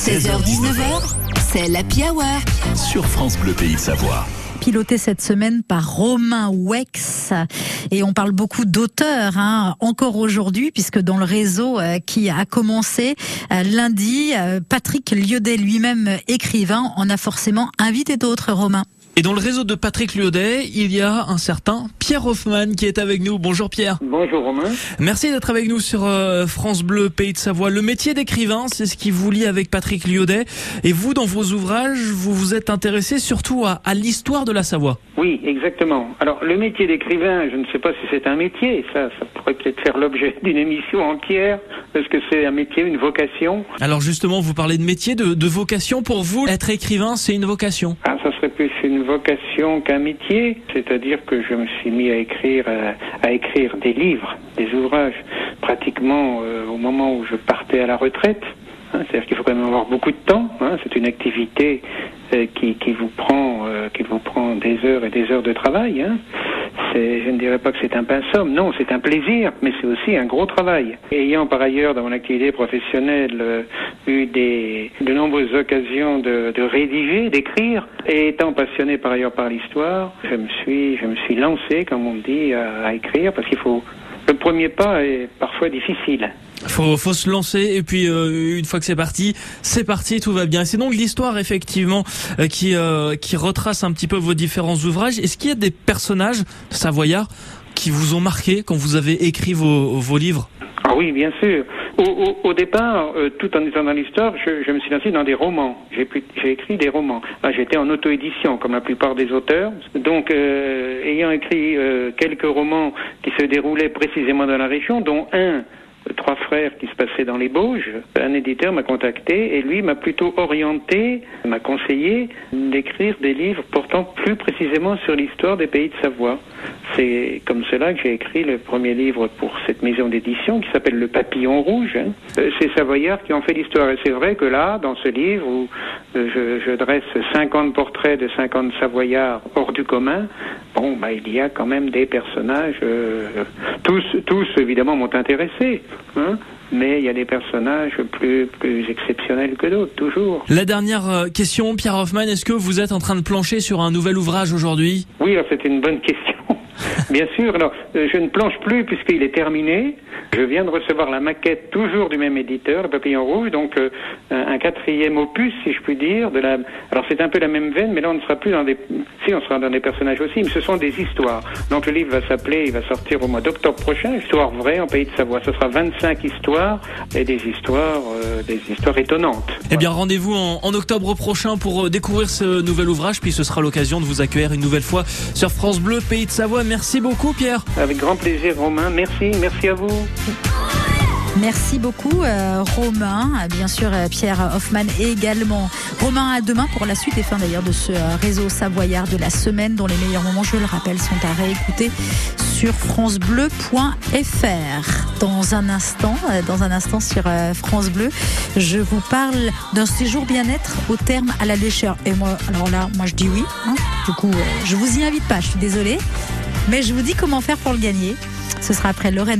16h-19h, c'est la Hour. Sur France Bleu Pays de Savoie piloté cette semaine par Romain Wex. Et on parle beaucoup d'auteurs, hein, encore aujourd'hui, puisque dans le réseau euh, qui a commencé euh, lundi, euh, Patrick Liaudet lui-même écrivain en a forcément invité d'autres, Romain. Et dans le réseau de Patrick Liaudet, il y a un certain Pierre Hoffman qui est avec nous. Bonjour Pierre. Bonjour Romain. Merci d'être avec nous sur euh, France Bleu, Pays de Savoie. Le métier d'écrivain, c'est ce qui vous lie avec Patrick Liaudet. Et vous, dans vos ouvrages, vous vous êtes intéressé surtout à, à l'histoire de la Savoie. Oui, exactement. Alors le métier d'écrivain, je ne sais pas si c'est un métier. Ça, ça pourrait peut-être faire l'objet d'une émission entière. Est-ce que c'est un métier, une vocation? Alors justement, vous parlez de métier, de, de vocation. Pour vous, être écrivain, c'est une vocation Ah, ça serait plus une vocation qu'un métier. C'est-à-dire que je me suis mis à écrire, à, à écrire des livres, des ouvrages, pratiquement euh, au moment où je partais à la retraite. Hein, C'est-à-dire qu'il faut quand même avoir beaucoup de temps. Hein, c'est une activité euh, qui, qui vous prend, euh, qui vous prend des heures et des heures de travail. Hein. Je ne dirais pas que c'est un pinsomme, non, c'est un plaisir, mais c'est aussi un gros travail. Ayant par ailleurs dans mon activité professionnelle euh, eu de nombreuses occasions de, rédiger, d'écrire, et étant passionné par ailleurs par l'histoire, je me suis, je me suis lancé, comme on dit, à écrire, parce qu'il faut. Le premier pas est parfois difficile. Faut, faut se lancer et puis euh, une fois que c'est parti, c'est parti, tout va bien. C'est donc l'histoire effectivement euh, qui euh, qui retrace un petit peu vos différents ouvrages. Est-ce qu'il y a des personnages savoyards qui vous ont marqué quand vous avez écrit vos, vos livres? Ah oui, bien sûr. Au, départ, euh, tout en étant dans l'histoire, je, je me suis lancé dans des romans. J'ai pu- j'ai écrit des romans. Ah, J'étais en auto-édition, comme la plupart des auteurs. Donc, euh, ayant écrit euh, quelques romans qui se déroulaient précisément dans la région, dont un Trois frères qui se passaient dans les Bauges. Un éditeur m'a contacté et lui m'a plutôt orienté, m'a conseillé d'écrire des livres portant plus précisément sur l'histoire des pays de Savoie. C'est comme cela que j'ai écrit le premier livre pour cette maison d'édition qui s'appelle Le Papillon Rouge. hein. Euh, C'est Savoyards qui ont fait l'histoire. Et c'est vrai que là, dans ce livre où euh, je, je dresse 50 portraits de 50 Savoyards hors du commun, bon, bah, il y a quand même des personnages, euh, tous, tous évidemment m'ont intéressé, hein, mais il y a des personnages plus, plus exceptionnels que d'autres, toujours. La dernière euh, question, Pierre Hoffman, est-ce que vous êtes en train de plancher sur un nouvel ouvrage aujourd'hui? Oui, alors c'est une bonne question. Bien sûr, alors euh, je ne planche plus puisqu'il est terminé. Je viens de recevoir la maquette toujours du même éditeur, le Papillon Rouge, donc euh, un, un quatrième opus, si je puis dire. De la... Alors c'est un peu la même veine, mais là on ne sera plus dans des... Si, on sera dans des personnages aussi, mais ce sont des histoires. Donc le livre va s'appeler, il va sortir au mois d'octobre prochain, Histoire vraie en Pays de Savoie. Ce sera 25 histoires et des histoires, euh, des histoires étonnantes. Eh bien, rendez-vous en, en octobre prochain pour euh, découvrir ce nouvel ouvrage, puis ce sera l'occasion de vous accueillir une nouvelle fois sur France Bleu, Pays de Savoie. Merci beaucoup, Pierre. Avec grand plaisir, Romain. Merci, merci à vous. Merci beaucoup, euh, Romain. Euh, Bien sûr, euh, Pierre Hoffman également. Romain, à demain pour la suite et fin d'ailleurs de ce euh, réseau savoyard de la semaine, dont les meilleurs moments, je le rappelle, sont à réécouter francebleu.fr. Dans un instant, euh, dans un instant sur euh, France Bleu, je vous parle d'un séjour bien-être au terme à la lécheur. Et moi, alors là, moi je dis oui. hein. Du coup, euh, je vous y invite pas, je suis désolée. Mais je vous dis comment faire pour le gagner. Ce sera après Lorraine.